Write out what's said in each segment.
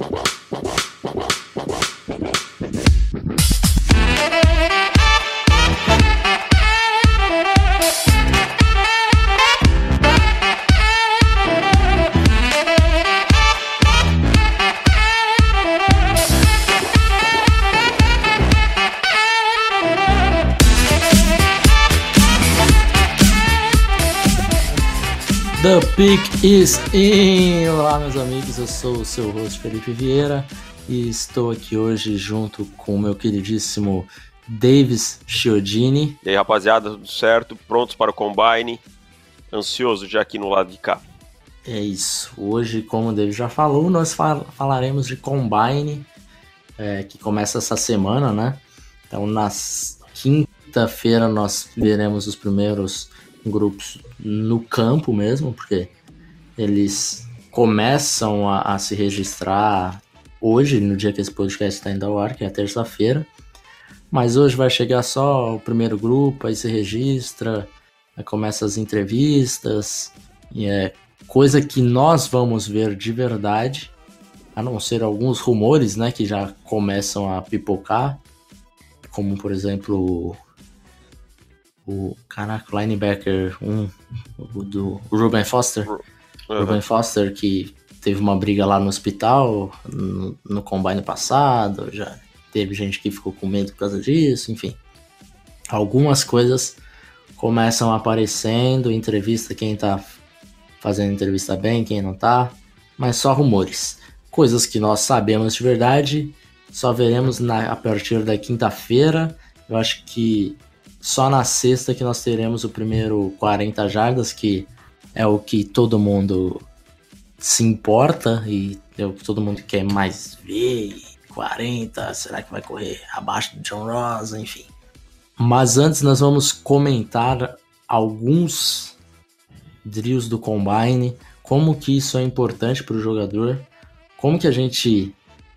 The Pick is in! Olá, meus amigos, eu sou o seu host Felipe Vieira e estou aqui hoje junto com o meu queridíssimo Davis Chiodini. E aí, rapaziada, tudo certo? Prontos para o Combine? Ansioso já aqui no lado de cá. É isso. Hoje, como o Davis já falou, nós fal falaremos de Combine, é, que começa essa semana, né? Então, na quinta-feira, nós veremos os primeiros grupos no campo mesmo, porque eles começam a, a se registrar hoje, no dia que esse podcast está indo ao ar, que é terça-feira. Mas hoje vai chegar só o primeiro grupo, aí se registra, aí começa as entrevistas, e é coisa que nós vamos ver de verdade, a não ser alguns rumores, né, que já começam a pipocar, como por exemplo o caraca, o linebacker um, o do o Ruben Foster. Uhum. Ruben Foster que teve uma briga lá no hospital no, no combine passado, já teve gente que ficou com medo por causa disso, enfim. Algumas coisas começam aparecendo, entrevista quem tá fazendo entrevista bem, quem não tá, mas só rumores. Coisas que nós sabemos de verdade, só veremos na, a partir da quinta-feira. Eu acho que só na sexta que nós teremos o primeiro 40 jardas, que é o que todo mundo se importa e é o que todo mundo quer mais ver. 40, será que vai correr abaixo do John Ross, enfim. Mas antes nós vamos comentar alguns drills do combine, como que isso é importante para o jogador, como que a gente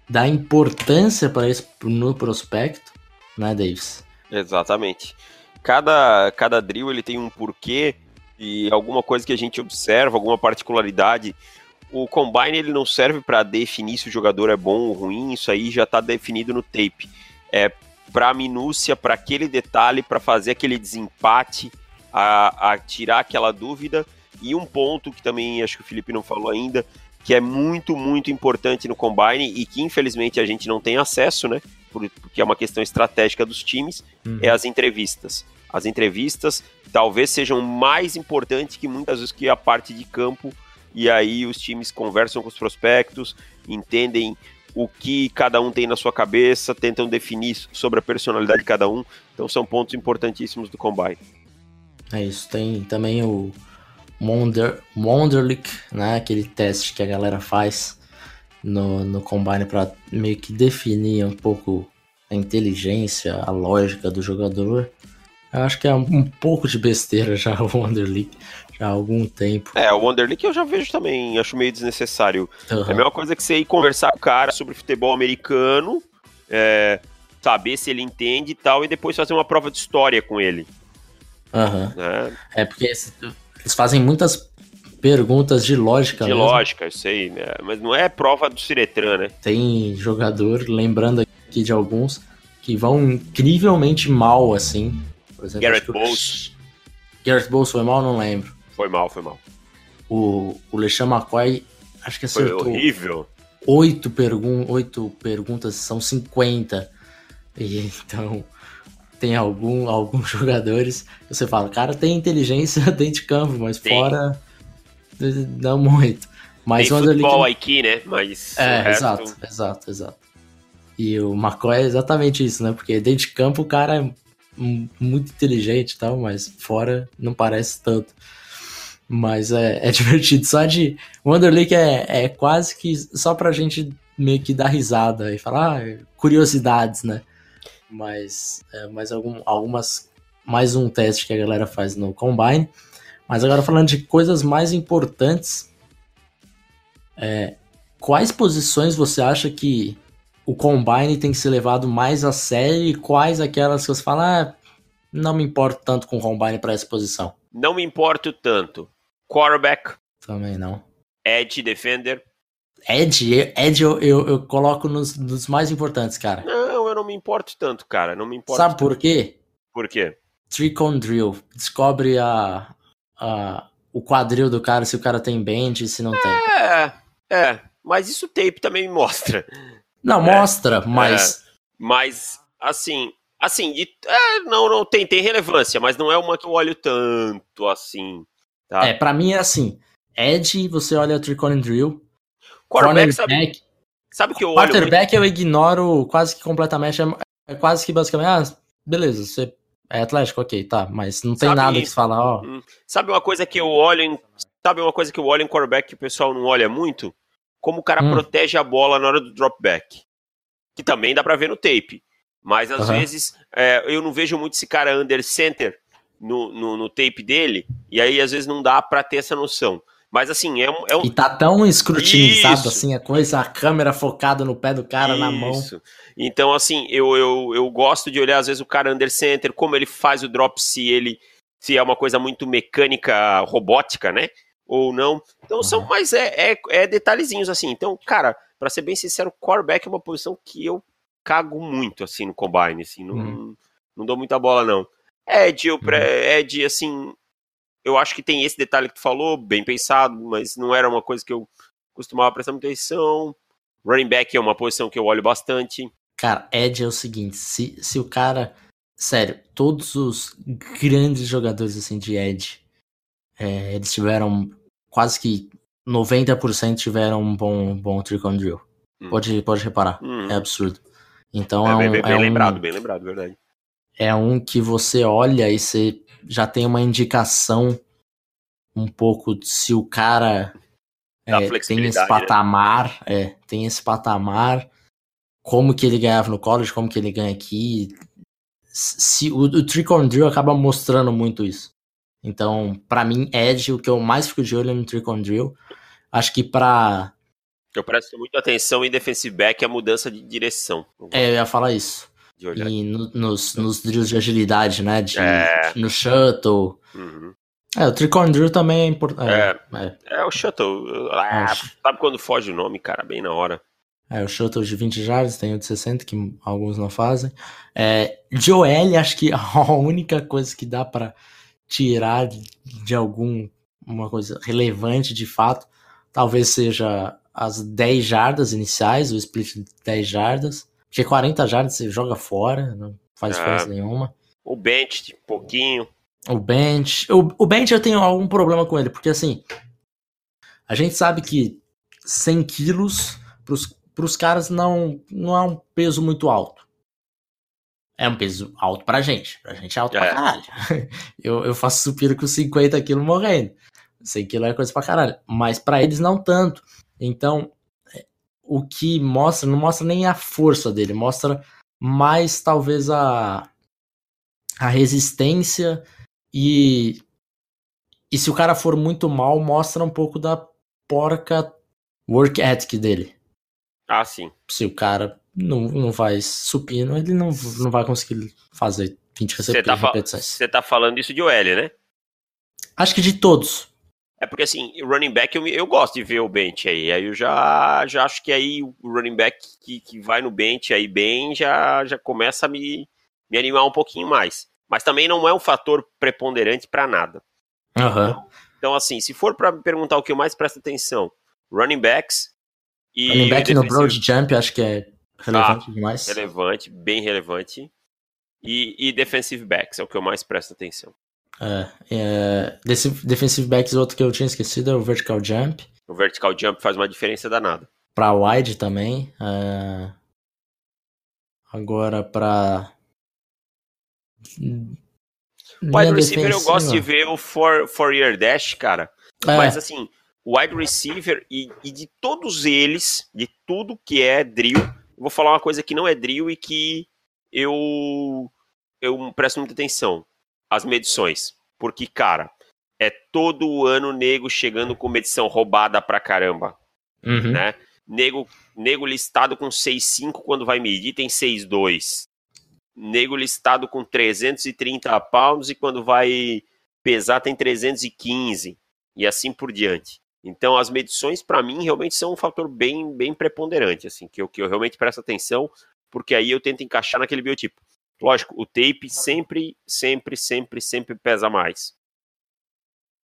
dá importância para isso no prospecto, né, Davis? Exatamente. Cada, cada drill ele tem um porquê e alguma coisa que a gente observa, alguma particularidade. O combine ele não serve para definir se o jogador é bom ou ruim, isso aí já está definido no tape. É para minúcia, para aquele detalhe, para fazer aquele desempate, a, a tirar aquela dúvida. E um ponto que também acho que o Felipe não falou ainda, que é muito, muito importante no combine e que infelizmente a gente não tem acesso, né? porque é uma questão estratégica dos times, uhum. é as entrevistas. As entrevistas talvez sejam mais importantes que muitas vezes que a parte de campo, e aí os times conversam com os prospectos, entendem o que cada um tem na sua cabeça, tentam definir sobre a personalidade de cada um. Então são pontos importantíssimos do combine. É isso, tem também o Monder, Monderlick, né, aquele teste que a galera faz no, no Combine para meio que definir um pouco a inteligência, a lógica do jogador. Eu acho que é um, pouco de besteira já o Wonder League, já há algum tempo. É, o Wonder League eu já vejo também, acho meio desnecessário. Uhum. É a mesma coisa que você ir conversar com o cara sobre futebol americano, é, saber se ele entende e tal, e depois fazer uma prova de história com ele. Uhum. É. é porque eles fazem muitas perguntas de lógica. De mesmo. lógica, eu sei, né? mas não é prova do Ciretran, né? Tem jogador, lembrando aqui de alguns, que vão incrivelmente mal, assim. Por exemplo, Garrett Bowles. Garrett Bowles foi mal? Não lembro. Foi mal, foi mal. O, o LeSean McCoy, acho que acertou. Foi horrível. Oito, pergun oito perguntas são 50. E então tem algum, alguns jogadores você fala, cara, tem inteligência dentro de campo, mas tem. fora não muito. Mas Tem o futebol aqui, né? Mas é, resto... exato, exato, exato. E o McCoy é exatamente isso, né? Porque dentro de campo o cara é muito inteligente e tal, mas fora não parece tanto. Mas é, é divertido. Só de. Underleague é, é quase que só pra gente meio que dar risada e falar ah, curiosidades, né? Mas, é, mas algum, algumas. Mais um teste que a galera faz no Combine mas agora falando de coisas mais importantes, é, quais posições você acha que o Combine tem que ser levado mais a sério e quais aquelas que você fala, ah, não me importo tanto com o Combine para essa posição? Não me importo tanto. Quarterback. Também não. Edge defender. Ed, Ed eu, eu, eu coloco nos, nos, mais importantes, cara. Não, eu não me importo tanto, cara. Não me importo. Sabe tanto. por quê? Por quê? Trick on Drill. Descobre a, a, o quadril do cara, se o cara tem bend, se não é, tem. É, é. Mas isso o tape também me mostra. Não, é, mostra, mas. É, mas, assim. Assim, de, é, não, não tem, tem relevância, mas não é uma que eu olho tanto assim. Tá? É, pra mim é assim. Ed, você olha Trick on Drill. Quarterback, sabe, sabe que eu olho. Quarterback muito... eu ignoro quase que completamente. É, é quase que basicamente. Ah, beleza, você é Atlético, ok, tá, mas não tem sabe, nada que se fala, ó. Hum, sabe uma coisa que eu olho em. Sabe uma coisa que eu olho em quarterback que o pessoal não olha muito? Como o cara hum. protege a bola na hora do dropback. Que também dá pra ver no tape. Mas às uhum. vezes é, eu não vejo muito esse cara under center no, no, no, tape dele, e aí às vezes não dá pra ter essa noção. Mas assim, é um. É um... E tá tão escrutinizado Isso. assim a coisa, a câmera focada no pé do cara Isso. na mão. Então, assim, eu, eu, eu gosto de olhar, às vezes, o cara under center, como ele faz o drop, se ele se é uma coisa muito mecânica, robótica, né? Ou não. Então são, mas é, é, é detalhezinhos assim. Então, cara, para ser bem sincero, quarterback é uma posição que eu cago muito assim no combine, assim, não, uhum. não dou muita bola não. Ed, eu pré, uhum. Ed, assim, eu acho que tem esse detalhe que tu falou, bem pensado, mas não era uma coisa que eu costumava prestar muita atenção. Running back é uma posição que eu olho bastante. Cara, Ed é o seguinte, se, se o cara. Sério, todos os grandes jogadores assim de Ed, é, eles tiveram quase que 90% tiveram um bom, bom trick on drill. Hum. Pode, pode reparar, hum. é absurdo. Então é, é um, bem, bem é lembrado, um, bem lembrado, verdade. É um que você olha e você já tem uma indicação um pouco se o cara é, tem esse né? patamar, né? é, tem esse patamar como que ele ganhava no college, como que ele ganha aqui. Se, o, o Trick on Drill acaba mostrando muito isso. Então, para mim, Edge, o que eu mais fico de olho é no Trick on Drill. Acho que pra. Eu presto muita atenção em defensive back a mudança de direção. É, eu ia falar isso. E no, nos, nos drills de agilidade, né? De, é. No shuttle. Uhum. É, o Trick on Drill também é importante. É, é, é. o shuttle. Ah, é. sabe quando foge o nome, cara? Bem na hora. É, o shuttle de 20 jardas, tem o de 60, que alguns não fazem. É, OL, acho que a única coisa que dá para tirar de algum uma coisa relevante de fato, talvez seja as 10 jardas iniciais, o split de 10 jardas. Porque 40 jardas você joga fora, não faz diferença nenhuma. O bench, um pouquinho. O bench. O, o bench eu tenho algum problema com ele, porque assim. A gente sabe que 100 quilos pros para os caras não, não é um peso muito alto. É um peso alto pra gente. Pra gente é alto é. pra caralho. Eu, eu faço supino com 50 quilos morrendo. 100 quilos é coisa pra caralho. Mas para eles não tanto. Então, é, o que mostra, não mostra nem a força dele, mostra mais talvez a, a resistência e, e se o cara for muito mal, mostra um pouco da porca work ethic dele. Ah, sim. Se o cara não, não faz supino, ele não, não vai conseguir fazer 20 repetições. Tá repetições. Você tá falando isso de OL, né? Acho que de todos. É porque assim, running back eu, eu gosto de ver o bench aí. Aí eu já, já acho que aí o running back que, que vai no bench aí bem já, já começa a me, me animar um pouquinho mais. Mas também não é um fator preponderante para nada. Uhum. Então, então, assim, se for para me perguntar o que eu mais presto atenção, running backs, e Running back no Broad Jump, acho que é relevante ah, demais. Relevante, bem relevante. E, e defensive backs é o que eu mais presto atenção. É, é, defensive backs, outro que eu tinha esquecido é o vertical jump. O vertical jump faz uma diferença danada. Pra wide também. É, agora pra. Wide receiver eu gosto de ver o 4-year dash, cara. É. Mas assim, wide receiver e, e, de todos eles, de tudo que é drill, vou falar uma coisa que não é drill e que eu eu presto muita atenção, as medições, porque cara, é todo ano nego chegando com medição roubada pra caramba, uhum. né? Nego, nego listado com 6,5 quando vai medir tem 6,2. Nego listado com 330 pounds e quando vai pesar tem 315 e assim por diante. Então, as medições, para mim, realmente são um fator bem, bem preponderante, assim, que eu, que eu realmente presto atenção, porque aí eu tento encaixar naquele biotipo. Lógico, o tape sempre, sempre, sempre, sempre pesa mais.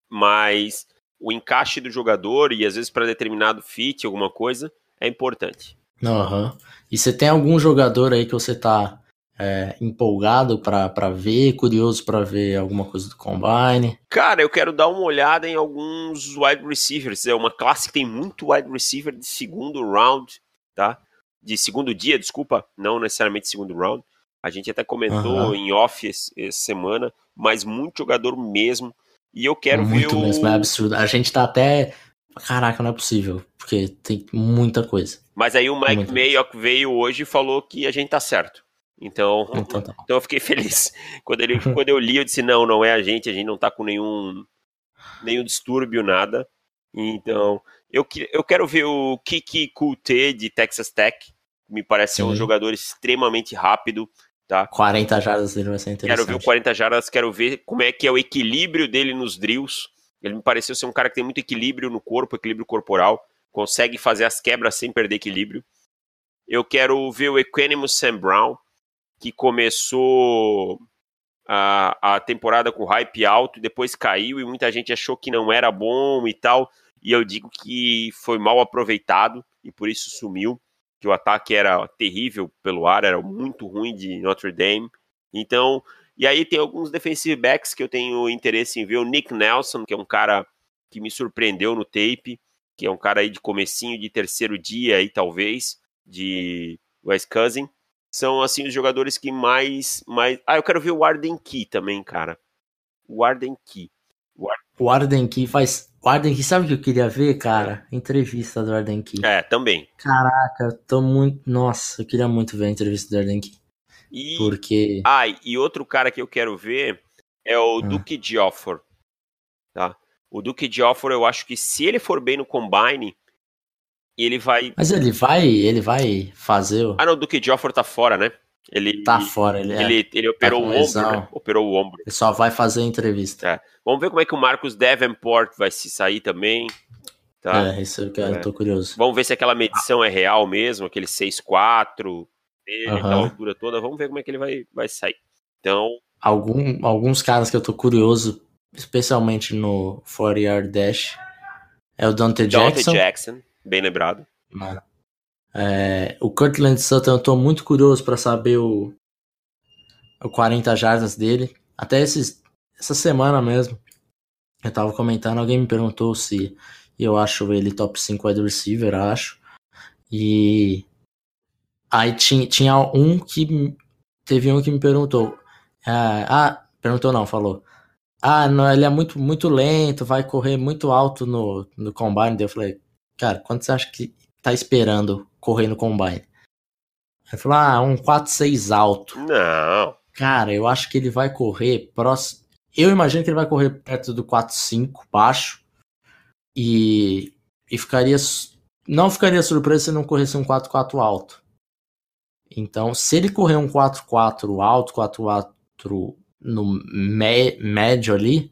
Mas o encaixe do jogador e às vezes para determinado fit, alguma coisa, é importante. Uhum. E você tem algum jogador aí que você tá é, empolgado para ver, curioso para ver alguma coisa do Combine? Cara, eu quero dar uma olhada em alguns wide receivers. É uma classe que tem muito wide receiver de segundo round, tá? De segundo dia, desculpa, não necessariamente segundo round. A gente até comentou uhum. em off essa semana, mas muito jogador mesmo. E eu quero muito ver. Muito mesmo, é absurdo. A gente tá até. Caraca, não é possível, porque tem muita coisa. Mas aí o Mike Mayock veio hoje e falou que a gente tá certo. Então, então, tá. então eu fiquei feliz. Quando, ele, quando eu li, eu disse: não, não é a gente, a gente não tá com nenhum, nenhum distúrbio, nada. Então, eu, eu quero ver o Kiki Kulte de Texas Tech. Me parece ser um jogador extremamente rápido. Tá? 40 jardas dele vai ser interessante. Quero ver o 40 jardas, quero ver como é que é o equilíbrio dele nos drills. Ele me pareceu ser um cara que tem muito equilíbrio no corpo, equilíbrio corporal, consegue fazer as quebras sem perder equilíbrio. Eu quero ver o Equanimous Sam Brown, que começou a, a temporada com hype alto, depois caiu e muita gente achou que não era bom e tal. E eu digo que foi mal aproveitado e por isso sumiu. Que o ataque era terrível pelo ar, era muito ruim de Notre Dame. Então, e aí tem alguns defensive backs que eu tenho interesse em ver. O Nick Nelson, que é um cara que me surpreendeu no tape, que é um cara aí de comecinho de terceiro dia aí talvez, de West Cousin são assim os jogadores que mais mais Ah, eu quero ver o Arden Key também, cara. O Arden Key. O, Ar... o Arden Key faz o Arden Key, sabe o que eu queria ver, cara? Entrevista do Arden Key. É, também. Caraca, tô muito, nossa, eu queria muito ver a entrevista do Arden Key. E... Porque Ah, e outro cara que eu quero ver é o ah. Duke Geoffrey. Tá? O Duke Geoffrey, eu acho que se ele for bem no combine, ele vai. Mas ele vai, ele vai fazer o. Ah, não, o Duque Joffre tá fora, né? Ele tá fora, ele, ele, é, ele operou tá o ombro, né? Operou o ombro. Ele só vai fazer a entrevista. É. Vamos ver como é que o Marcos Davenport vai se sair também. Tá? É, isso eu, quero, é. tô curioso. Vamos ver se aquela medição é real mesmo, aquele 6'4 dele, uhum. altura toda. Vamos ver como é que ele vai, vai sair. Então. Algum, alguns caras que eu tô curioso, especialmente no 40 yard dash, é o Dante Jackson. Dante Jackson Bem lembrado. É, o Cortland Sutton, eu tô muito curioso para saber o, o 40 jardas dele. Até esses, essa semana mesmo, eu tava comentando, alguém me perguntou se eu acho ele top 5 wide receiver, acho. E aí tinha, tinha um que teve um que me perguntou. ah, ah perguntou não, falou. Ah, não, ele é muito, muito lento, vai correr muito alto no, no combine. Daí eu falei, Cara, quanto você acha que tá esperando correr no combine? Ele falou, ah, um 4-6 alto. Não. Cara, eu acho que ele vai correr próximo. Eu imagino que ele vai correr perto do 4-5, baixo. E, e ficaria. Não ficaria surpreso se não corresse um 4-4 alto. Então, se ele correr um 4-4 alto, 4-4 no me, médio ali,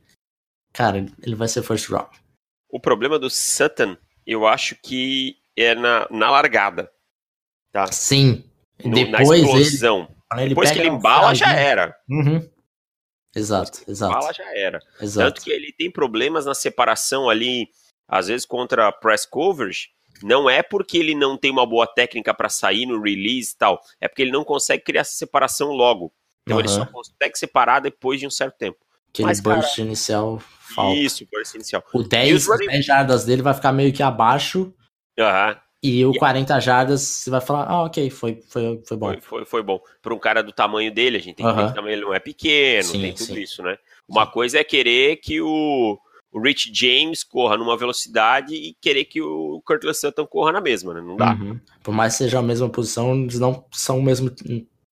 cara, ele vai ser first round. O problema do Sutton eu acho que é na, na largada. Tá? Sim. No, Depois na explosão. Ele, Depois que ele embala, já era. Uhum. Exato, exato. Embala, já era. Exato. Tanto que ele tem problemas na separação ali, às vezes contra press coverage, não é porque ele não tem uma boa técnica para sair no release e tal, é porque ele não consegue criar essa separação logo. Então uhum. ele só consegue separar depois de um certo tempo. Aquele Mas, burst cara, inicial falta. Isso, burst inicial. O 10, running... 10 jardas dele vai ficar meio que abaixo. Uhum. E o 40 jardas, você vai falar, ah, ok, foi, foi, foi bom. Foi, foi, foi bom. Para um cara do tamanho dele, a gente tem que ver que ele não é pequeno, sim, tem tudo sim. isso, né? Uma sim. coisa é querer que o, o Rich James corra numa velocidade e querer que o Curtis Sutton corra na mesma, né? Não dá. Uhum. Por mais que seja a mesma posição, eles não são o mesmo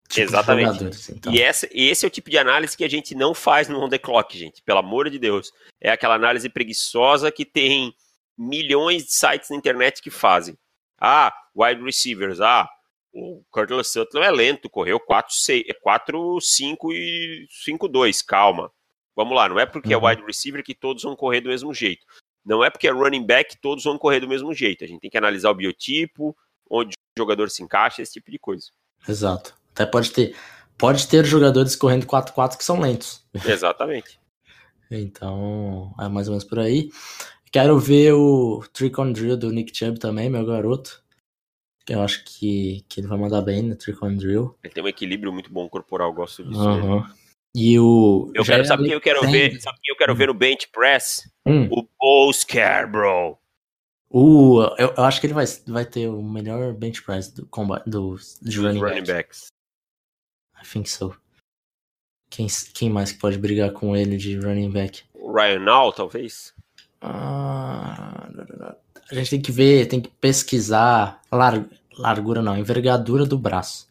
Tipo Exatamente. Então. E, essa, esse é o tipo de análise que a gente não faz no on the clock, gente. Pelo amor de Deus. É aquela análise preguiçosa que tem milhões de sites na internet que fazem. Ah, wide receivers. Ah, o Curtis Sutton é lento, correu 4, 6, 4 5 e 5, 2. Calma. Vamos lá, não é porque é uhum. é wide receiver que todos vão correr do mesmo jeito. Não é porque é running back todos vão correr do mesmo jeito. A gente tem que analisar o biotipo, onde o jogador se encaixa, esse tipo de coisa. Exato. Até pode ter, pode ter jogadores correndo 4-4 que são lentos. Exatamente. então, é mais ou menos por aí. Quero ver o Trick on Drill do Nick Chubb também, meu garoto. Eu acho que, que ele vai mandar bem no Trick on Drill. Ele tem um equilíbrio muito bom corporal, gosto disso. Uhum. E o. Eu quero, sabe quem eu quero ver? Sabe quem eu quero ver no bench press? Hum. O Bo Scarborough. Uh, eu, eu, acho que ele vai, vai ter o melhor bench press do combate do, do running, running backs. I think so. Quem, quem mais que pode brigar com ele de running back? O Ryan Nall, talvez? Ah, a gente tem que ver, tem que pesquisar lar, largura não, envergadura do braço.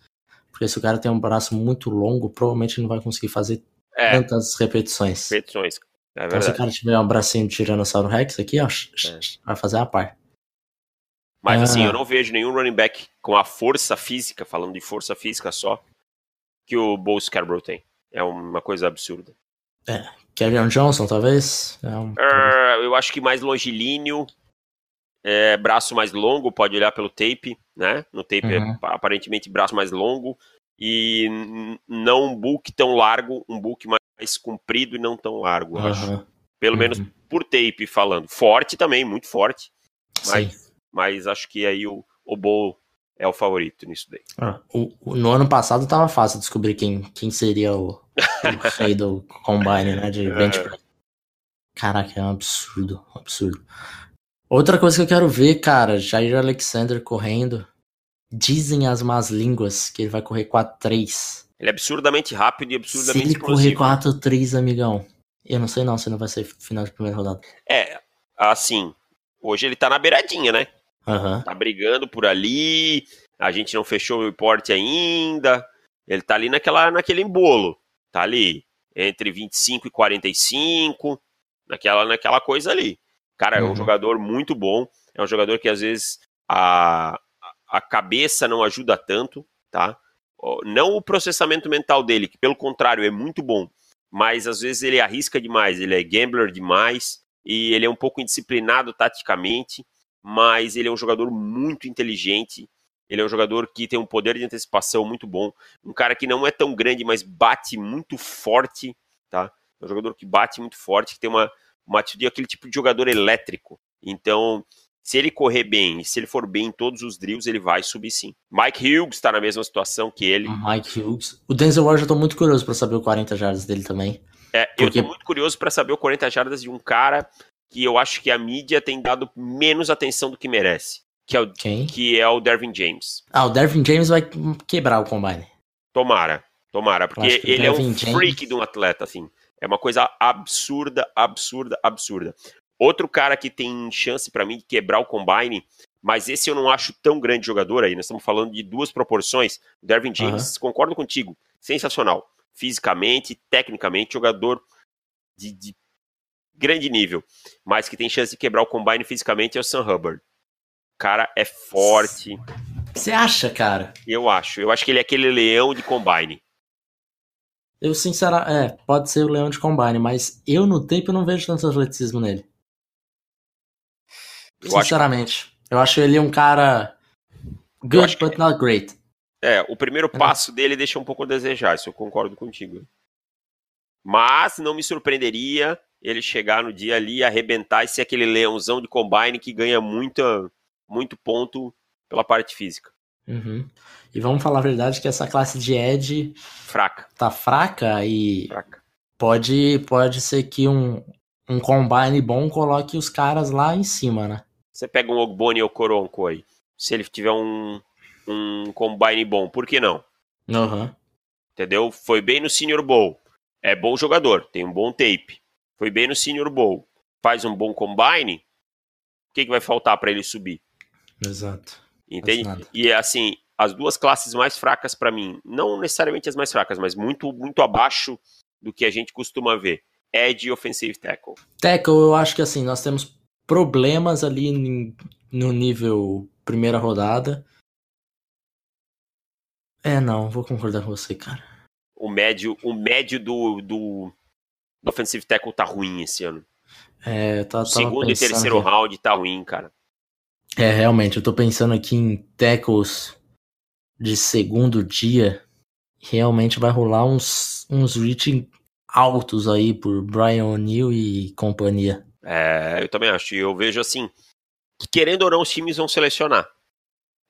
Porque se o cara tem um braço muito longo, provavelmente não vai conseguir fazer é. tantas repetições. Repetições. É então, se o cara tiver um bracinho de Tiranossauro Rex aqui, ó, é. vai fazer a par. Mas assim, ah. assim, eu não vejo nenhum running back com a força física, falando de força física só, que o Bo Scarborough tem. É uma coisa absurda. É, Kevin Johnson, talvez? É um... uh, eu acho que mais longilíneo, é, braço mais longo, pode olhar pelo tape, né? No tape é uhum. é aparentemente braço mais longo e não um book tão largo, um book mais comprido e não tão largo, uhum. acho. Pelo uhum. menos por tape falando. Forte também, muito forte. Mas, mas acho que aí o, o Bo é o favorito nisso daí. Ah, o, o, no ano passado tava fácil descobrir quem, quem seria o, o rei do Combine, né? De bench press. Caraca, é um absurdo, um absurdo. Outra coisa que eu quero ver, cara, Jair Alexander correndo. Dizem as más línguas que ele vai correr 4-3. Ele é absurdamente rápido e absurdamente Se ele explosivo. correr 4-3, amigão, eu não sei não se não vai ser final de primeira rodada. É, assim, hoje ele tá na beiradinha, né? Uhum. Tá brigando por ali, a gente não fechou o reporte ainda. Ele tá ali naquela, naquele embolo. Tá ali entre 25 e 45, naquela, naquela coisa ali. Cara, uhum. é um uhum. jogador muito bom. É um jogador que às vezes a, a cabeça não ajuda tanto, tá? Não o processamento mental dele, que pelo contrário é muito bom, mas às vezes ele arrisca demais, ele é gambler demais e ele é um pouco indisciplinado taticamente mas ele é um jogador muito inteligente. Ele é um jogador que tem um poder de antecipação muito bom. Um cara que não é tão grande, mas bate muito forte, tá? É um jogador que bate muito forte, que tem uma, uma atitude, aquele tipo de jogador elétrico. Então, se ele correr bem, se ele for bem em todos os drills, ele vai subir sim. Mike Hughes está na mesma situação que ele. Mike Hughes. O Denzel Ward, eu tô muito curioso para saber o 40 jardas dele também. É, porque... eu tô muito curioso para saber o 40 jardas de um cara que eu acho que a mídia tem dado menos atenção do que merece. Que é o, Quem? Que é o Dervin James. Ah, o Dervin James vai quebrar o combine. Tomara, tomara, porque ele é um James... freak de um atleta, assim. É uma coisa absurda, absurda, absurda. Outro cara que tem chance para mim de quebrar o combine, mas esse eu não acho tão grande jogador aí. Nós estamos falando de duas proporções. O Dervin James, concordo contigo, sensacional. Fisicamente, tecnicamente, jogador de, de grande nível, mas que tem chance de quebrar o combine fisicamente é o Sam Hubbard. O cara é forte. Você acha, cara? Eu acho. Eu acho que ele é aquele leão de combine. Eu, sinceramente, é, pode ser o leão de combine, mas eu no tempo não vejo tanto atleticismo nele. Eu sinceramente. Acho... Eu acho ele um cara good, but not great. É, o primeiro passo dele deixa um pouco a desejar, isso eu concordo contigo. Mas não me surpreenderia ele chegar no dia ali e arrebentar e ser aquele leãozão de combine que ganha muita, muito ponto pela parte física. Uhum. E vamos falar a verdade que essa classe de Ed fraca. Tá fraca e fraca. pode pode ser que um, um combine bom coloque os caras lá em cima, né? Você pega um Ogboni ou Coronco aí, se ele tiver um, um combine bom, por que não? Uhum. Entendeu? Foi bem no Senior Bowl. É bom jogador, tem um bom tape foi bem no Senior Bowl, faz um bom combine, o que, que vai faltar para ele subir? Exato. Entende? E assim, as duas classes mais fracas para mim, não necessariamente as mais fracas, mas muito muito abaixo do que a gente costuma ver. Edge e Offensive Tackle. Tackle, eu acho que assim, nós temos problemas ali no nível primeira rodada. É, não, vou concordar com você, cara. O médio, o médio do, do, o offensive tackle tá ruim esse ano. É, eu tava, Segundo e terceiro aqui. round tá ruim, cara. É, realmente, eu tô pensando aqui em tackles de segundo dia. Realmente vai rolar uns, uns reaching altos aí por Brian O'Neill e companhia. É, eu também acho. Eu vejo assim, que querendo ou não, os times vão selecionar.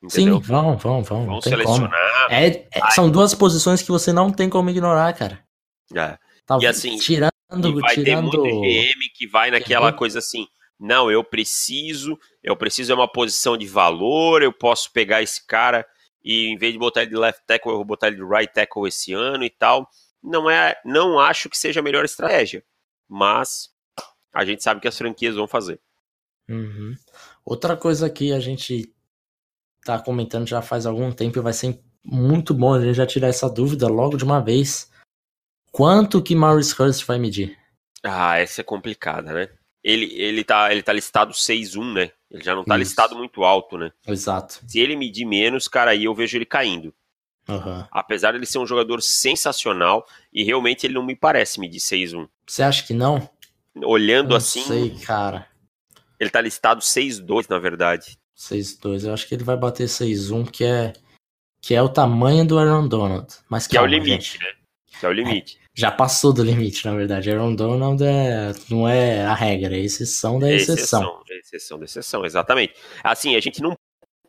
Entendeu? Sim, vão, vão, vão. Vão selecionar. É, é, são duas posições que você não tem como ignorar, cara. É. Tá, e assim, tirando, e vai tirando... ter muito GM que vai naquela coisa assim, não, eu preciso, eu preciso é uma posição de valor, eu posso pegar esse cara e em vez de botar ele de left tackle, eu vou botar ele de right tackle esse ano e tal. Não é, não acho que seja a melhor estratégia, mas a gente sabe que as franquias vão fazer. Uhum. Outra coisa que a gente tá comentando já faz algum tempo e vai ser muito bom a gente já tirar essa dúvida logo de uma vez. Quanto que Maurice Hurst vai medir? Ah, essa é complicada, né? Ele, ele, tá, ele tá listado 6-1, né? Ele já não tá Isso. listado muito alto, né? Exato. Se ele medir menos, cara, aí eu vejo ele caindo. Uhum. Apesar de ele ser um jogador sensacional, e realmente ele não me parece medir 6-1. Você acha que não? Olhando não assim. sei, cara. Ele tá listado 6-2, na verdade. 6-2. Eu acho que ele vai bater 6-1, que é, que é o tamanho do Aaron Donald. Mas que calma, é o limite, gente. né? Que é o limite. É, já passou do limite, na verdade. Aaron Donald é, não é a regra, é exceção da exceção. exceção. É exceção da exceção, exatamente. Assim, a gente não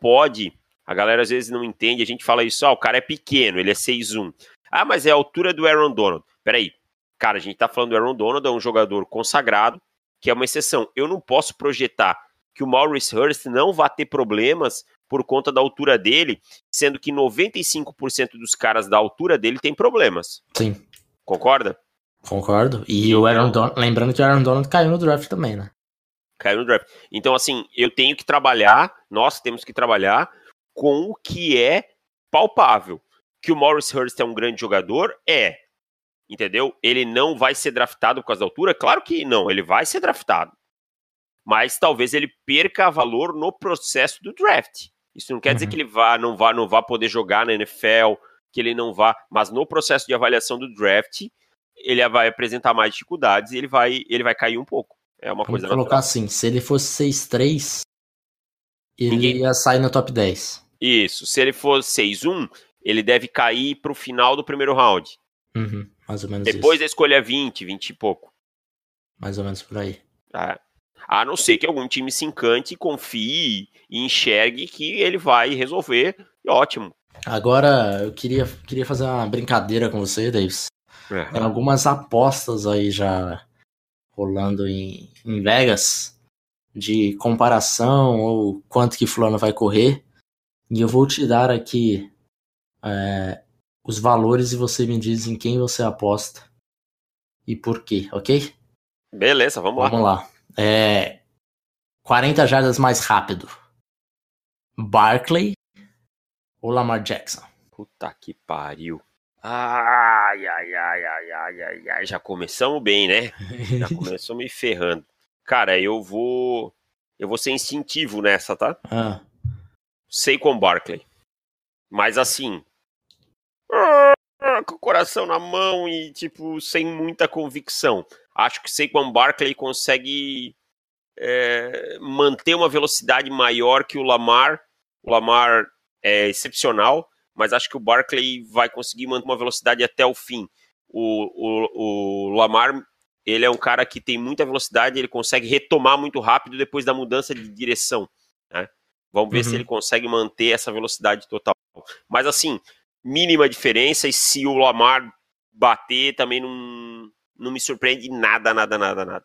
pode. A galera às vezes não entende, a gente fala isso, ah, o cara é pequeno, ele é 6'1. Ah, mas é a altura do Aaron Donald. Peraí. Cara, a gente tá falando do Aaron Donald, é um jogador consagrado, que é uma exceção. Eu não posso projetar que o Maurice Hurst não vai ter problemas por conta da altura dele, sendo que 95% dos caras da altura dele tem problemas. Sim. Concorda? Concordo. E então, o Aaron Donald, lembrando que o Aaron Donald caiu no draft também, né? Caiu no draft. Então, assim, eu tenho que trabalhar, nós temos que trabalhar com o que é palpável. Que o Maurice Hurst é um grande jogador, é. Entendeu? Ele não vai ser draftado por causa da altura? Claro que não, ele vai ser draftado. Mas talvez ele perca valor no processo do draft. Isso não quer uhum. dizer que ele vá, não vá, não vá poder jogar na NFL, que ele não vá, mas no processo de avaliação do draft, ele vai apresentar mais dificuldades e ele vai, ele vai cair um pouco. É uma Vamos coisa colocar natural. assim, se ele fosse 6-3, ele Ninguém... ia sair no top 10. Isso, se ele for 6-1, ele deve cair para o final do primeiro round. Uhum, mais ou menos Depois isso. da escolha 20, 20 e pouco. Mais ou menos por aí. É. A não ser que algum time se encante, confie e enxergue que ele vai resolver, ótimo. Agora, eu queria, queria fazer uma brincadeira com você, Davis. É. Tem algumas apostas aí já rolando em, em Vegas de comparação ou quanto que fulano vai correr. E eu vou te dar aqui é, os valores e você me diz em quem você aposta e por quê, ok? Beleza, vamos lá. Vamos lá. É, 40 jardas mais rápido. Barkley ou Lamar Jackson? Puta que pariu. Ai, ai, ai, ai, ai, ai, ai. Já começamos bem, né? Já começamos me ferrando. Cara, eu vou. Eu vou ser instintivo nessa, tá? Ah. Sei com Barkley. Mas assim. Com o coração na mão e, tipo, sem muita convicção. Acho que Saquon Barkley consegue é, manter uma velocidade maior que o Lamar. O Lamar é excepcional, mas acho que o Barkley vai conseguir manter uma velocidade até o fim. O, o, o Lamar, ele é um cara que tem muita velocidade, ele consegue retomar muito rápido depois da mudança de direção. Né? Vamos ver uhum. se ele consegue manter essa velocidade total. Mas assim, mínima diferença, e se o Lamar bater, também não, não me surpreende nada, nada, nada, nada.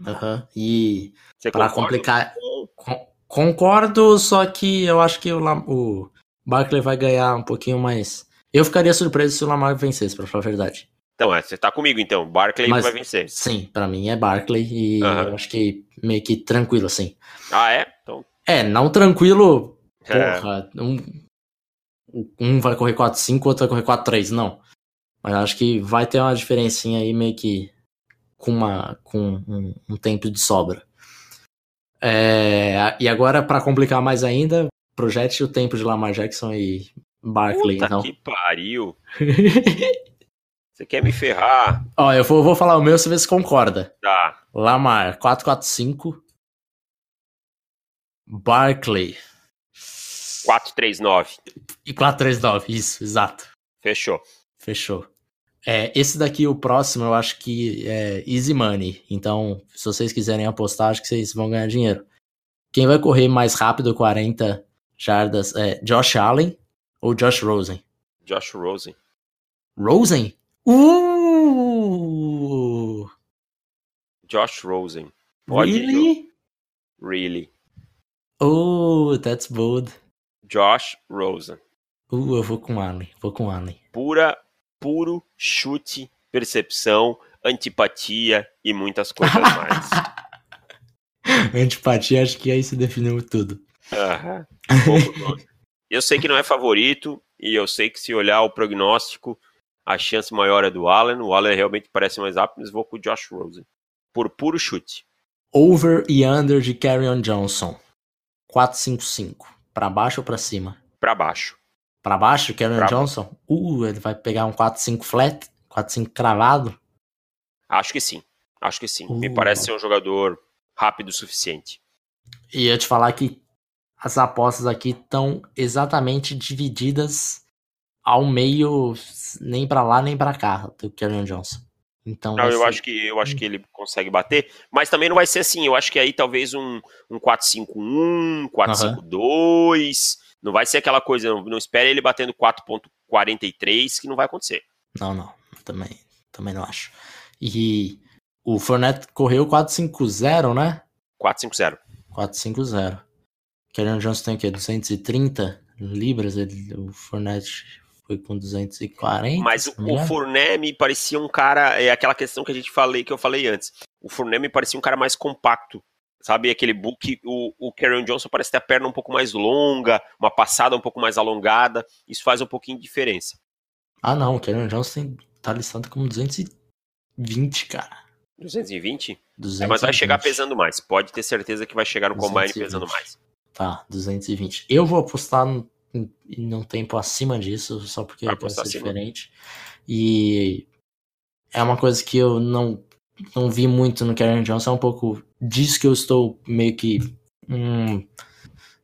Uhum. E para complicar. concordo, só que eu acho que o, o Barkley vai ganhar um pouquinho mais. Eu ficaria surpreso se o Lamar vencesse, pra falar a verdade. Então, é, você tá comigo então. Barkley Mas, vai vencer. Sim, para mim é Barkley e uhum. eu acho que meio que tranquilo, assim. Ah, é? Então... É, não tranquilo. É. Porra, é. um, um vai correr 4-5, outro vai correr 4-3, não. Mas acho que vai ter uma diferencinha aí meio que com, uma, com um, um tempo de sobra. É, e agora, para complicar mais ainda, projete o tempo de Lamar Jackson e Barkley. Puta então. que pariu! Você quer me ferrar? Ó, eu vou, vou falar o meu, você vê se concorda. Tá. Lamar, 445. Barkley. 439. E 439, isso, exato. Fechou. Fechou. É, esse daqui, o próximo, eu acho que é easy money. Então, se vocês quiserem apostar, acho que vocês vão ganhar dinheiro. Quem vai correr mais rápido 40 jardas é Josh Allen ou Josh Rosen? Josh Rosen. Rosen? Uh! Josh Rosen. Pode really? Really. Oh, that's bold. Josh Rosen. Uh, eu vou com Allen. Vou com Allen. Pura, puro chute, percepção, antipatia e muitas coisas mais. Antipatia, acho que aí se definiu tudo. Eu sei que não é favorito, e eu sei que se olhar o prognóstico, a chance maior é do Allen. O Allen realmente parece mais rápido, mas vou com o Josh Rosen. Por puro chute. Over e under de Carrion Johnson. 455. Pra baixo ou pra cima? Pra baixo. Pra baixo, Carrion Pra- Johnson? Uh, ele vai pegar um 4-5 flat? 4-5 cravado? Acho que sim. Acho que sim. Me Uh. parece ser um jogador rápido o suficiente. E eu te falar que as apostas aqui estão exatamente divididas ao meio, nem pra lá nem pra cá, do Carrion Johnson. Então, Não, eu ser- acho que eu acho que ele consegue bater, mas também não vai ser assim. Eu acho que aí talvez um, um 4-5-1, 4-5-2. Não vai ser aquela coisa, não, não espere ele batendo 4.43, que não vai acontecer. Não, não, também, também não acho. E o Fournette correu 4-5-0, né? 4-5-0. 4-5-0. Carrion Johnson tem o quê? 230 libras? Ele, o Fournette foi com 240. Mas o, o engano. Fournet me parecia um cara, é aquela questão que a gente falei, que eu falei antes. O Fournet me parecia um cara mais compacto. Sabe, aquele book, o, o Carrion Johnson parece ter a perna um pouco mais longa, uma passada um pouco mais alongada. Isso faz um pouquinho de diferença. Ah, não, o Carrion Johnson tá listado como 220, cara. 220? 220. É, mas vai chegar pesando mais. Pode ter certeza que vai chegar no combine 220. pesando mais. Tá, 220. Eu vou apostar num, tempo acima disso, só porque Vai vai ser apostar acima? diferente. E é uma coisa que eu não, não vi muito no Karen Johnson, é um pouco disso que eu estou meio que. hum,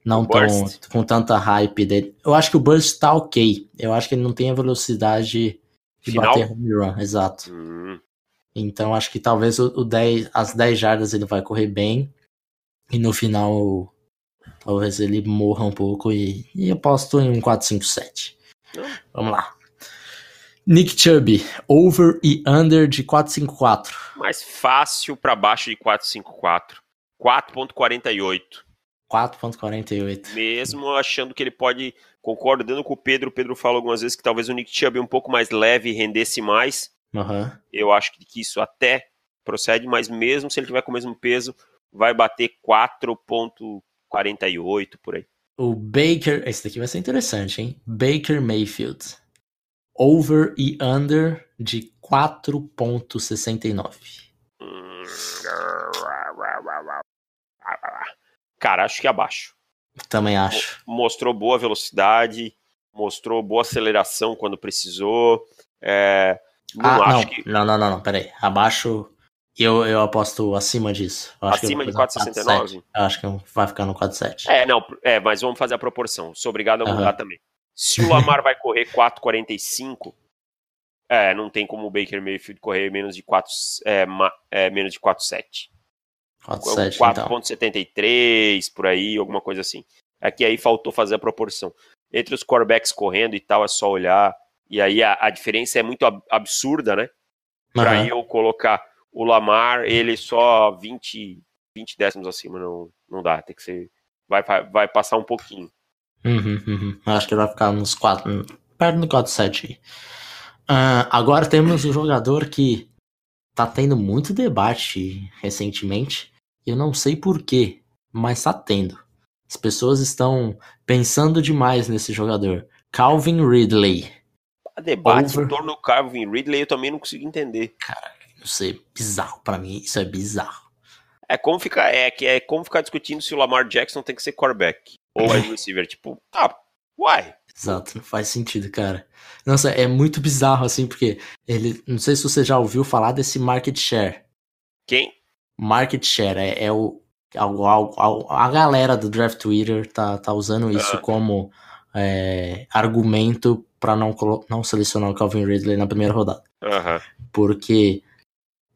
não tão com tanta hype dele. Eu acho que o Burst tá ok. Eu acho que ele não tem a velocidade de Final? bater home run, exato. Hum, Então acho que talvez o, o 10, as 10 jardas ele vai correr bem. E no final talvez ele morra um pouco e, e aposto em um 4-5-7. Não. Vamos lá. Nick Chubb, over e under de 4-5-4. mais fácil para baixo de 454. 4.48. 4.48. Mesmo achando que ele pode, concordando com o Pedro, o Pedro falou algumas vezes que talvez o Nick Chubb um pouco mais leve rendesse mais. Aham. Eu acho que, que isso até procede, mas mesmo se ele tiver com o mesmo peso, vai bater 4.48 por aí. O Baker, esse daqui vai ser interessante, hein? Baker Mayfield. Over e under de 4.69. Hum, Cara, acho que abaixo. Também acho. Mostrou boa velocidade, mostrou boa aceleração quando precisou. É, não ah, não. que não, não, não, não, peraí. Abaixo, eu, eu aposto acima disso. Eu acima de vou fazer um 469. 4.7. Eu acho que vai ficar no 4.7. É, não, é, mas vamos fazer a proporção. Sou obrigado a mudar Aham. também. Se o Lamar vai correr 4,45, é, não tem como o Baker Mayfield correr menos de 4, é, é, menos de 4,7. 4.7, então. 4,73 por aí, alguma coisa assim. É que aí faltou fazer a proporção. Entre os quarterbacks correndo e tal, é só olhar. E aí a, a diferença é muito ab- absurda, né? Pra Aham. eu colocar o Lamar, ele só 20, 20 décimos acima, não, não dá. Tem que ser. Vai, vai, vai passar um pouquinho. Uhum, uhum. Acho que vai ficar nos 4, perto do 4.7 aí. Ah, agora temos um jogador que tá tendo muito debate recentemente. Eu não sei porquê, mas tá tendo. As pessoas estão pensando demais nesse jogador. Calvin Ridley. A debate Over. em torno do Calvin Ridley eu também não consigo entender. Não sei, bizarro. Pra mim, isso é bizarro. É como ficar, é, que é como ficar discutindo se o Lamar Jackson tem que ser quarterback ou wide receiver. Tipo, tá, uai. Exato, não faz sentido, cara. Nossa, é muito bizarro assim, porque ele. Não sei se você já ouviu falar desse market share. Quem? market share, é, é o, a, a, a, galera do Draft Twitter tá, tá usando isso uhum. como é, argumento para não, não selecionar o Calvin Ridley na primeira rodada. Uhum. Porque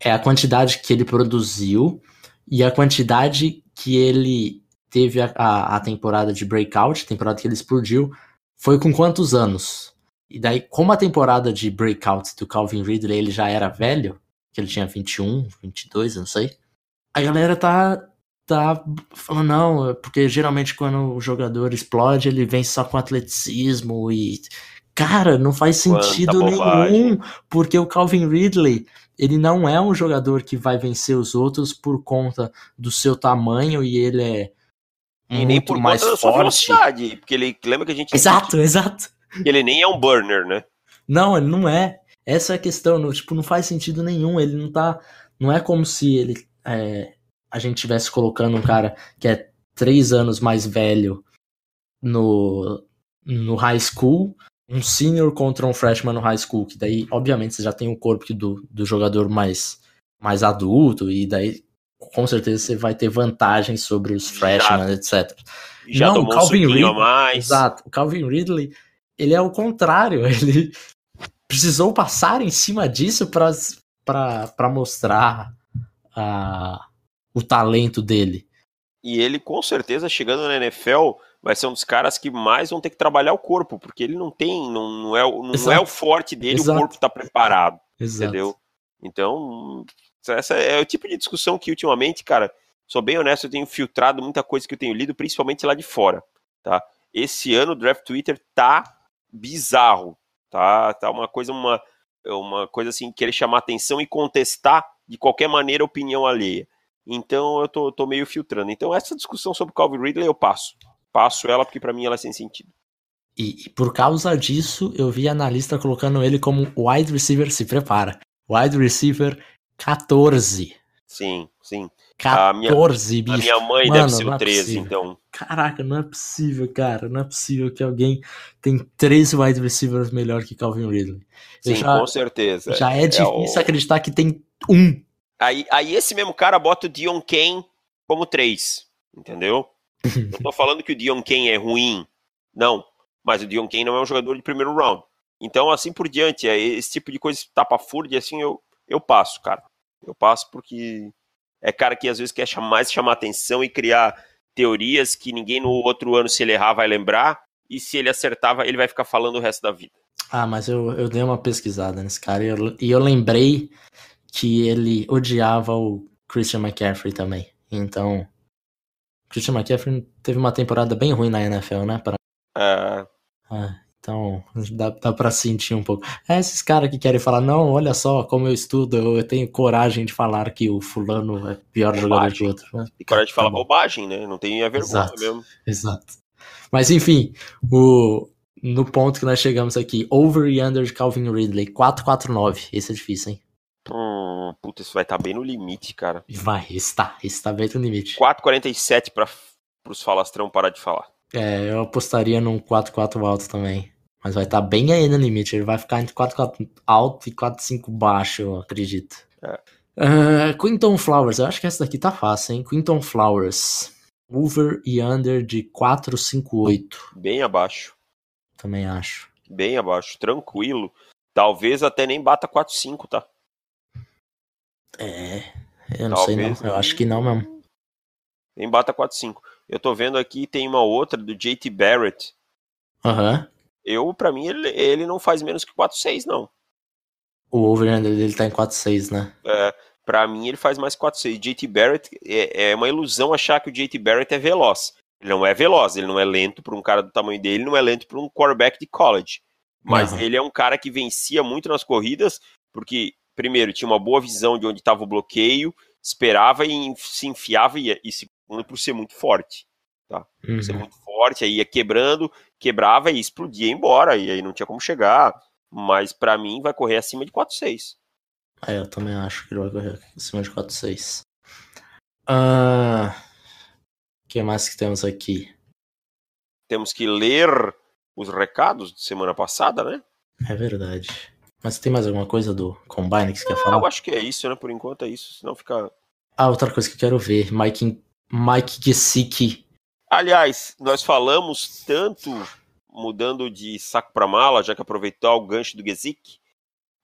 é a quantidade que ele produziu e a quantidade que ele teve a, a, a temporada de breakout, a temporada que ele explodiu, foi com quantos anos? E daí, como a temporada de breakout do Calvin Ridley ele já era velho, que ele tinha 21, 22, eu não sei, a galera tá tá falando, não, é porque geralmente quando o jogador explode, ele vem só com atleticismo e. Cara, não faz sentido nenhum, porque o Calvin Ridley, ele não é um jogador que vai vencer os outros por conta do seu tamanho e ele é e muito nem por mais conta forte. velocidade, porque ele lembra que a gente Exato, exato. Ele nem é um burner, né? Não, ele não é. Essa é a questão, não, tipo, não faz sentido nenhum, ele não tá, não é como se ele é, a gente estivesse colocando um cara que é três anos mais velho no, no high school, um senior contra um freshman no high school, que daí, obviamente, você já tem o corpo do, do jogador mais, mais adulto, e daí, com certeza, você vai ter vantagem sobre os freshmen, etc. Já Não, o Calvin um Ridley, mais. Exato. O Calvin Ridley, ele é o contrário, ele precisou passar em cima disso para mostrar a o talento dele. E ele, com certeza, chegando na NFL, vai ser um dos caras que mais vão ter que trabalhar o corpo, porque ele não tem, não, não, é, não é o forte dele, Exato. o corpo está preparado. Exato. Entendeu? Então, essa é o tipo de discussão que ultimamente, cara, sou bem honesto, eu tenho filtrado muita coisa que eu tenho lido, principalmente lá de fora, tá? Esse ano o draft Twitter tá bizarro, tá? Tá uma coisa, uma, uma coisa assim, querer chamar atenção e contestar de qualquer maneira a opinião alheia. Então eu tô, tô meio filtrando. Então essa discussão sobre Calvin Ridley eu passo. Passo ela porque para mim ela é sem sentido. E, e, por causa disso, eu vi analista colocando ele como wide receiver se prepara. Wide receiver 14. Sim, sim. 14, a minha, bicho. A minha mãe Mano, deve ser o 13, é então. Caraca, não é possível, cara. Não é possível que alguém tem três wide receivers melhor que Calvin Ridley. Sim, já, com certeza. Já é, é difícil o... acreditar que tem um Aí, aí esse mesmo cara bota o Dion Kane como 3, entendeu? Não tô falando que o Dion Kane é ruim, não. Mas o Dion Kane não é um jogador de primeiro round. Então, assim por diante, é esse tipo de coisa tapa-fúrdia, assim, eu, eu passo, cara. Eu passo porque é cara que às vezes quer mais chamar atenção e criar teorias que ninguém no outro ano, se ele errar, vai lembrar. E se ele acertar, ele vai ficar falando o resto da vida. Ah, mas eu, eu dei uma pesquisada nesse cara e eu, e eu lembrei que ele odiava o Christian McCaffrey também. Então, Christian McCaffrey teve uma temporada bem ruim na NFL, né? Pra... É. é então, dá, dá pra sentir um pouco. É esses caras que querem falar, não, olha só como eu estudo, eu tenho coragem de falar que o fulano é pior bobagem. jogador que o outro. Né? E coragem de falar tá bobagem, né? Não tem a vergonha exato, mesmo. Exato. Mas enfim, o, no ponto que nós chegamos aqui, over e under de Calvin Ridley, 449. Esse é difícil, hein? Hum, puta, isso vai estar tá bem no limite, cara. Vai, está, está bem no limite. 4,47 para os falastrão parar de falar. É, eu apostaria num 4,4 alto também. Mas vai estar tá bem aí no limite. Ele vai ficar entre 4,4 alto e 4,5 baixo, eu acredito. É. Uh, Quinton Flowers, eu acho que essa daqui tá fácil, hein? Quinton Flowers. Over e under de 4,58. Bem abaixo. Também acho. Bem abaixo, tranquilo. Talvez até nem bata 4,5, tá? É, eu não Talvez sei não. Eu acho que não mesmo. Nem bata 4-5. Eu tô vendo aqui, tem uma outra do JT Barrett. Aham. Uhum. Eu, pra mim, ele, ele não faz menos que 4-6, não. O over dele tá em 4-6, né? É, pra mim ele faz mais 4-6. JT Barrett, é, é uma ilusão achar que o JT Barrett é veloz. Ele não é veloz, ele não é lento para um cara do tamanho dele, não é lento para um quarterback de college. Mas uhum. ele é um cara que vencia muito nas corridas, porque primeiro, tinha uma boa visão de onde estava o bloqueio, esperava e se enfiava, e, e segundo, por ser muito forte. Tá? Uhum. Por ser muito forte, aí ia quebrando, quebrava e explodia embora, e aí não tinha como chegar. Mas para mim vai correr acima de 4-6. É, eu também acho que ele vai correr acima de 4-6. O uh, que mais que temos aqui? Temos que ler os recados de semana passada, né? É verdade. Mas tem mais alguma coisa do Combine que você quer falar? Eu acho que é isso, né? Por enquanto é isso, senão fica, Ah, outra coisa que eu quero ver, Mike, Mike Gesicki. Aliás, nós falamos tanto, mudando de saco para mala, já que aproveitou o gancho do Gesicki,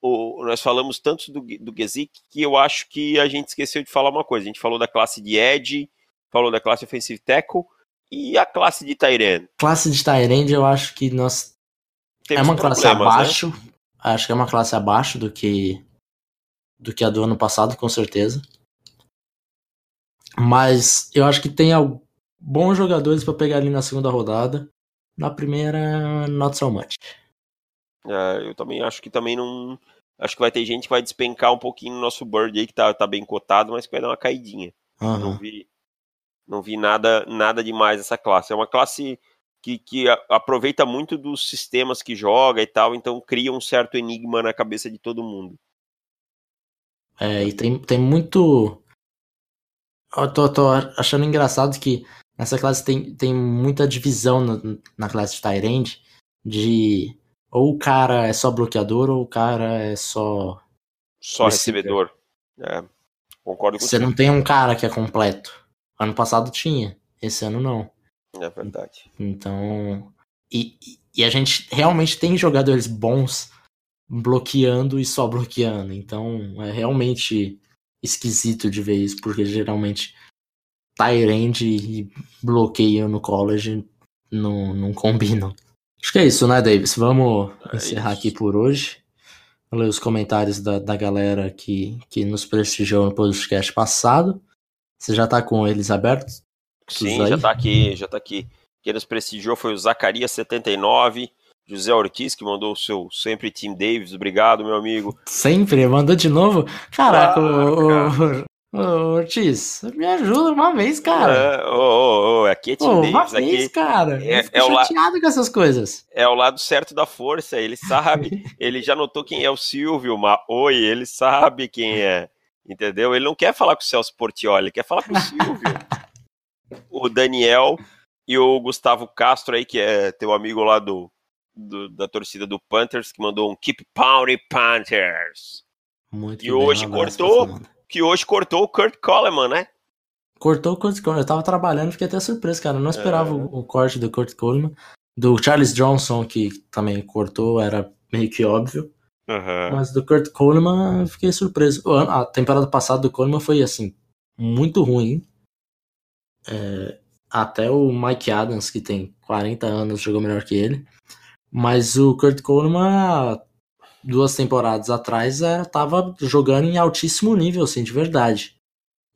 o, nós falamos tanto do, do Gesicki que eu acho que a gente esqueceu de falar uma coisa. A gente falou da classe de Edge, falou da classe Offensive Tackle e a classe de Tyrene. Classe de Tyrene, eu acho que nós. Temos é uma classe né? abaixo. Né? Acho que é uma classe abaixo do que do que a do ano passado, com certeza. Mas eu acho que tem bons jogadores para pegar ali na segunda rodada. Na primeira, not so much. É, eu também acho que também não. Acho que vai ter gente que vai despencar um pouquinho no nosso bird aí, que tá, tá bem cotado, mas que vai dar uma caidinha. Uhum. Não vi, não vi nada, nada demais essa classe. É uma classe que, que aproveita muito dos sistemas que joga e tal, então cria um certo enigma na cabeça de todo mundo. É, e tem, tem muito. Eu tô, tô achando engraçado que nessa classe tem, tem muita divisão no, na classe de Tyrande de ou o cara é só bloqueador ou o cara é só. Só recebedor. É, concordo com você. Você não tem um cara que é completo. Ano passado tinha, esse ano não. É verdade. Então. E, e a gente realmente tem jogadores bons bloqueando e só bloqueando. Então é realmente esquisito de ver isso, porque geralmente Tyrande e bloqueio no college não, não combinam. Acho que é isso, né, Davis? Vamos é encerrar isso. aqui por hoje. Vou ler os comentários da, da galera que, que nos prestigiou no podcast passado. Você já tá com eles abertos? Sim, já tá aqui, já tá aqui. Quem nos prestigiou foi o Zacarias79, José Ortiz, que mandou o seu sempre Tim Davis. Obrigado, meu amigo. Sempre? Mandou de novo? Caraca, ah, o, Ô, Ortiz, me ajuda uma vez, cara. É, ô, ô, aqui é Tim Davis. Uma vez, aqui cara. É, é o chateado com essas coisas. É o lado certo da força, ele sabe. ele já notou quem é o Silvio, mas oi, ele sabe quem é. Entendeu? Ele não quer falar com o Celso Portioli, ele quer falar com o Silvio. o Daniel e o Gustavo Castro aí, que é teu amigo lá do, do da torcida do Panthers, que mandou um Keep Pounding Panthers. Muito e bem, hoje cortou que hoje cortou o Kurt Coleman, né? Cortou o Kurt Coleman. Eu tava trabalhando, fiquei até surpreso, cara. Eu não esperava é. o, o, corte do Kurt Coleman. Do Charles Johnson, que também cortou, era meio que óbvio. Uhum. Mas do Kurt Coleman, fiquei surpreso. A temporada passada do Coleman foi, assim, muito ruim. É, até o Mike Adams, que tem 40 anos, jogou melhor que ele. Mas o Kurt Coleman duas temporadas atrás estava é, jogando em altíssimo nível, assim, de verdade.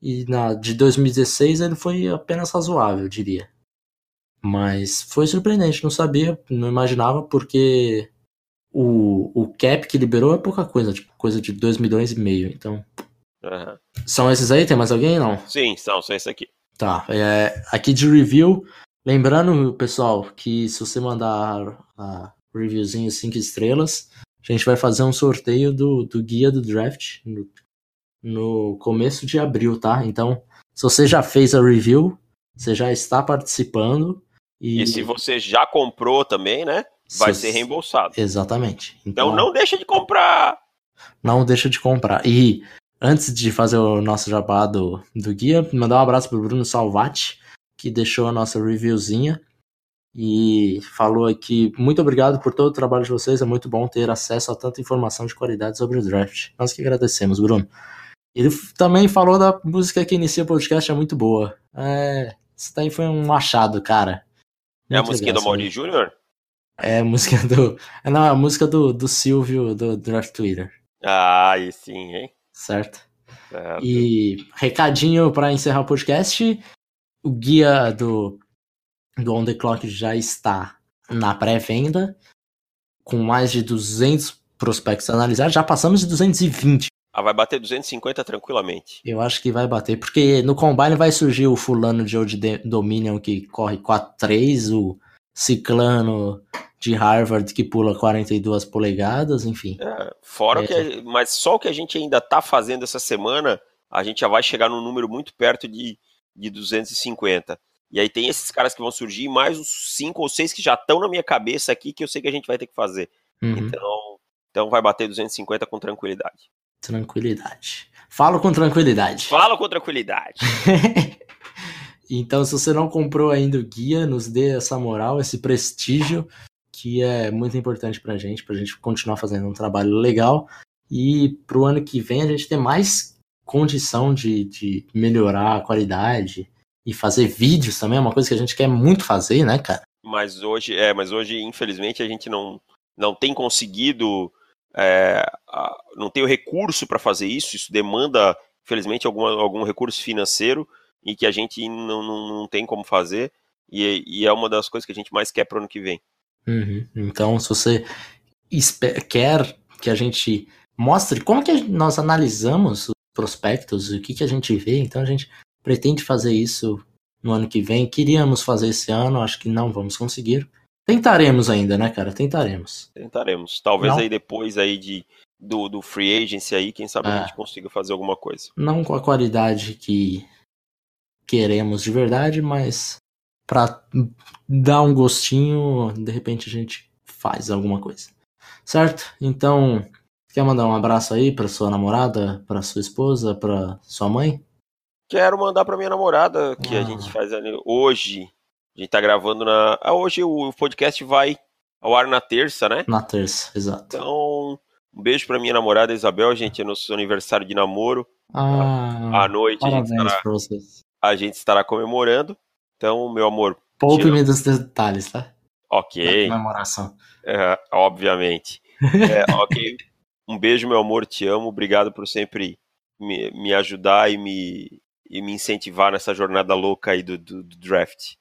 E na de 2016 ele foi apenas razoável, eu diria. Mas foi surpreendente, não sabia, não imaginava, porque o, o cap que liberou é pouca coisa, tipo, coisa de 2 milhões e meio, então. Uhum. São esses aí? Tem mais alguém? Não? Sim, são, são esses aqui. Tá, é, aqui de review, lembrando, pessoal, que se você mandar a reviewzinho 5 estrelas, a gente vai fazer um sorteio do, do guia do draft no, no começo de abril, tá? Então, se você já fez a review, você já está participando. E, e se você já comprou também, né? Vai ser reembolsado. Exatamente. Então, então não deixa de comprar. Não deixa de comprar. E antes de fazer o nosso jabá do, do guia, mandar um abraço pro Bruno Salvati, que deixou a nossa reviewzinha e falou aqui: muito obrigado por todo o trabalho de vocês, é muito bom ter acesso a tanta informação de qualidade sobre o draft. Nós que agradecemos, Bruno. Ele também falou da música que inicia o podcast, é muito boa. É, isso daí foi um achado, cara. Muito é a música do Mauri Júnior? É a música do. É, não, é a música do, do Silvio do Draft Twitter. Ah, aí sim, hein? Certo. certo. E recadinho para encerrar o podcast: o guia do do On The Clock já está na pré-venda, com mais de 200 prospectos analisados. Já passamos de 220. Ah, vai bater 250 tranquilamente. Eu acho que vai bater, porque no Combine vai surgir o fulano de Old Dominion que corre 4-3, o ciclano de Harvard que pula 42 polegadas, enfim. É, fora é. que, mas só o que a gente ainda tá fazendo essa semana, a gente já vai chegar num número muito perto de, de 250. E aí tem esses caras que vão surgir, mais os cinco ou seis que já estão na minha cabeça aqui, que eu sei que a gente vai ter que fazer. Uhum. Então, então vai bater 250 com tranquilidade. Tranquilidade. Falo com tranquilidade. Falo com tranquilidade. então, se você não comprou ainda o guia, nos dê essa moral, esse prestígio, que é muito importante pra gente, pra gente continuar fazendo um trabalho legal. E pro ano que vem a gente ter mais condição de, de melhorar a qualidade e fazer vídeos também, é uma coisa que a gente quer muito fazer, né, cara? Mas hoje, é, mas hoje, infelizmente, a gente não, não tem conseguido é, não tem o recurso para fazer isso, isso demanda, infelizmente, algum, algum recurso financeiro e que a gente não, não, não tem como fazer, e, e, é uma das coisas que a gente mais quer para o ano que vem. Uhum. Então, se você quer que a gente mostre como que nós analisamos os prospectos, o que, que a gente vê, então a gente pretende fazer isso no ano que vem. Queríamos fazer esse ano, acho que não vamos conseguir. Tentaremos ainda, né, cara? Tentaremos. Tentaremos. Talvez Não. aí depois aí de, do, do free agency aí, quem sabe é. a gente consiga fazer alguma coisa. Não com a qualidade que queremos de verdade, mas para dar um gostinho, de repente a gente faz alguma coisa. Certo? Então, quer mandar um abraço aí para sua namorada, para sua esposa, para sua mãe? Quero mandar para minha namorada, que ah. a gente faz hoje a gente tá gravando na. Ah, hoje o podcast vai ao ar na terça, né? Na terça, exato. Então, um beijo pra minha namorada Isabel, gente. É nosso aniversário de namoro. Ah, à noite a gente, estará, pra vocês. a gente estará comemorando. Então, meu amor. Poupe-me dos detalhes, tá? Ok. comemoração. É, obviamente. É, ok. Um beijo, meu amor. Te amo. Obrigado por sempre me, me ajudar e me, e me incentivar nessa jornada louca aí do, do, do draft.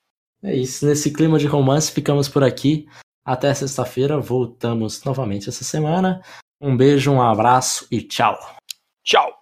É isso. Nesse clima de romance, ficamos por aqui. Até sexta-feira. Voltamos novamente essa semana. Um beijo, um abraço e tchau. Tchau.